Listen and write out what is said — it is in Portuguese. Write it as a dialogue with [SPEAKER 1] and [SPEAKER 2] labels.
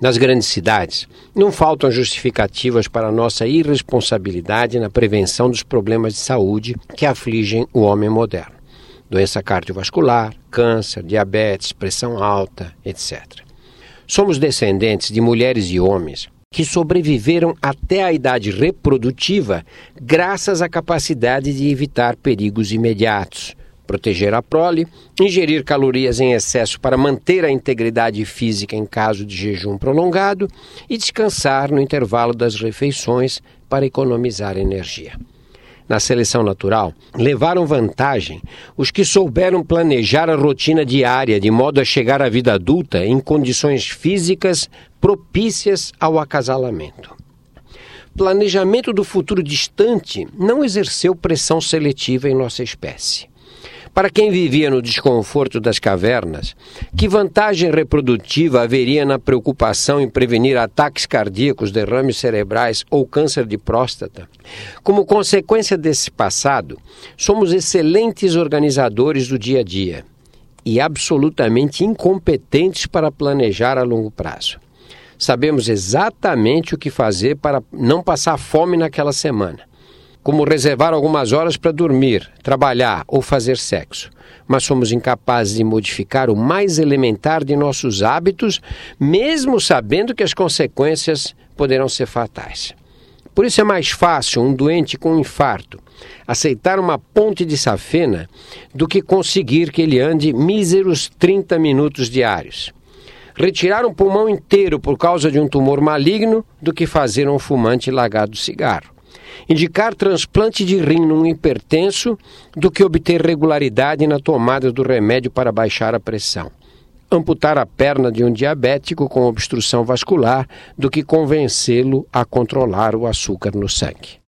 [SPEAKER 1] Nas grandes cidades, não faltam justificativas para a nossa irresponsabilidade na prevenção dos problemas de saúde que afligem o homem moderno: doença cardiovascular, câncer, diabetes, pressão alta, etc. Somos descendentes de mulheres e homens que sobreviveram até a idade reprodutiva graças à capacidade de evitar perigos imediatos proteger a prole, ingerir calorias em excesso para manter a integridade física em caso de jejum prolongado e descansar no intervalo das refeições para economizar energia. Na seleção natural, levaram vantagem os que souberam planejar a rotina diária de modo a chegar à vida adulta em condições físicas propícias ao acasalamento planejamento do futuro distante não exerceu pressão seletiva em nossa espécie. Para quem vivia no desconforto das cavernas, que vantagem reprodutiva haveria na preocupação em prevenir ataques cardíacos, derrames cerebrais ou câncer de próstata? Como consequência desse passado, somos excelentes organizadores do dia a dia e absolutamente incompetentes para planejar a longo prazo. Sabemos exatamente o que fazer para não passar fome naquela semana como reservar algumas horas para dormir, trabalhar ou fazer sexo. Mas somos incapazes de modificar o mais elementar de nossos hábitos, mesmo sabendo que as consequências poderão ser fatais. Por isso é mais fácil um doente com um infarto aceitar uma ponte de safena do que conseguir que ele ande míseros 30 minutos diários. Retirar um pulmão inteiro por causa de um tumor maligno do que fazer um fumante largar do cigarro indicar transplante de rim num hipertenso do que obter regularidade na tomada do remédio para baixar a pressão. Amputar a perna de um diabético com obstrução vascular do que convencê-lo a controlar o açúcar no sangue.